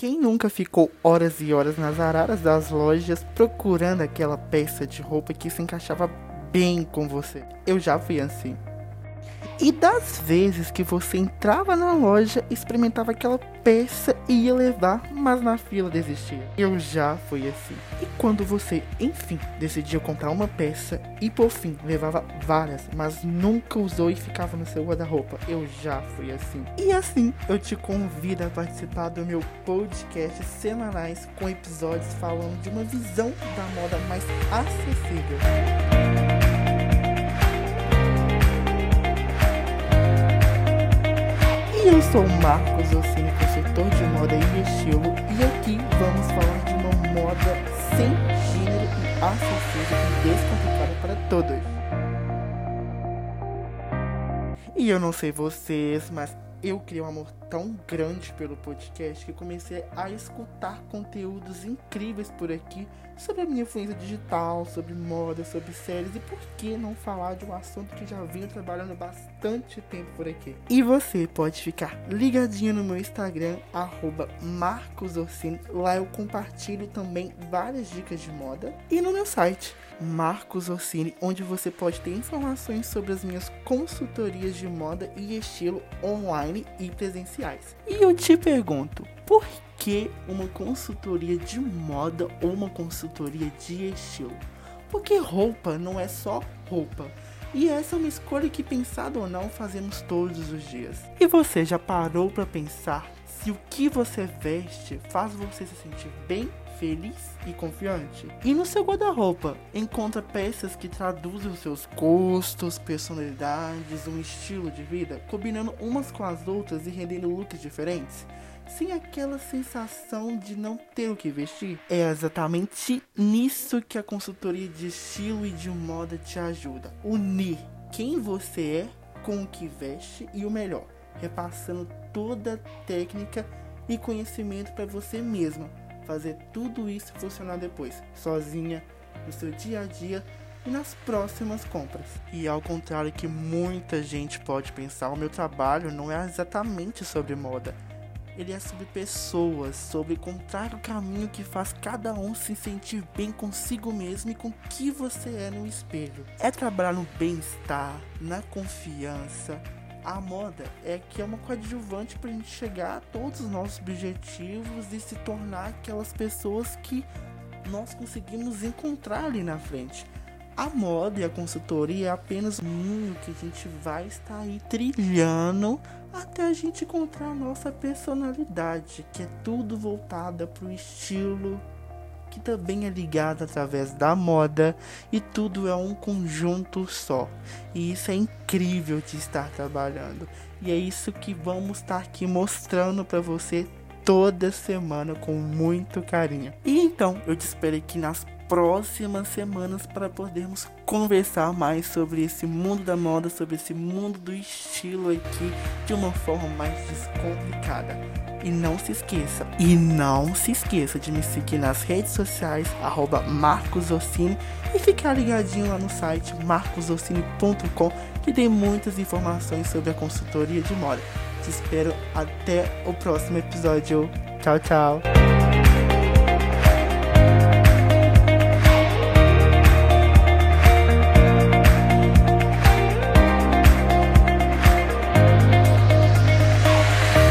Quem nunca ficou horas e horas nas araras das lojas procurando aquela peça de roupa que se encaixava bem com você? Eu já fui assim. E das vezes que você entrava na loja, experimentava aquela peça e ia levar, mas na fila desistia. Eu já fui assim. E quando você, enfim, decidia comprar uma peça e por fim levava várias, mas nunca usou e ficava no seu guarda-roupa, eu já fui assim. E assim, eu te convido a participar do meu podcast semanais com episódios falando de uma visão da moda mais acessível. Sou Marcos Ossini, consultor de moda e estilo, e aqui vamos falar de uma moda sem gênero e acessível e descomplicada para todos. E eu não sei vocês, mas eu criei um amor tão grande pelo podcast que comecei a escutar conteúdos incríveis por aqui sobre a minha influência digital, sobre moda, sobre séries e por que não falar de um assunto que já venho trabalhando bastante tempo por aqui. E você pode ficar ligadinho no meu Instagram, MarcosOrsini. Lá eu compartilho também várias dicas de moda. E no meu site, Marcos Orsini, onde você pode ter informações sobre as minhas consultorias de moda e estilo online e presenciais. E eu te pergunto, por que uma consultoria de moda ou uma consultoria de estilo? Porque roupa não é só roupa. E essa é uma escolha que, pensado ou não, fazemos todos os dias. E você já parou para pensar se o que você veste faz você se sentir bem feliz e confiante. E no seu guarda-roupa, encontra peças que traduzem os seus gostos, personalidades, um estilo de vida, combinando umas com as outras e rendendo looks diferentes? Sem aquela sensação de não ter o que vestir? É exatamente nisso que a consultoria de estilo e de moda te ajuda. Unir quem você é com o que veste e o melhor, repassando toda a técnica e conhecimento para você mesma fazer tudo isso funcionar depois, sozinha, no seu dia a dia e nas próximas compras. E ao contrário que muita gente pode pensar, o meu trabalho não é exatamente sobre moda. Ele é sobre pessoas, sobre encontrar o caminho que faz cada um se sentir bem consigo mesmo e com que você é no espelho. É trabalhar no bem-estar, na confiança, a moda é que é uma coadjuvante para a gente chegar a todos os nossos objetivos e se tornar aquelas pessoas que nós conseguimos encontrar ali na frente. A moda e a consultoria é apenas um que a gente vai estar aí trilhando até a gente encontrar a nossa personalidade, que é tudo voltada para o estilo, que também é ligado através da moda e tudo é um conjunto só. E isso é incrível de estar trabalhando. E é isso que vamos estar aqui mostrando para você toda semana com muito carinho. E então, eu te espero aqui nas próximas semanas para podermos conversar mais sobre esse mundo da moda, sobre esse mundo do estilo aqui de uma forma mais descomplicada. E não se esqueça, e não se esqueça de me seguir nas redes sociais, arroba e ficar ligadinho lá no site marcosossini.com que tem muitas informações sobre a consultoria de moda. Te espero até o próximo episódio. Tchau, tchau.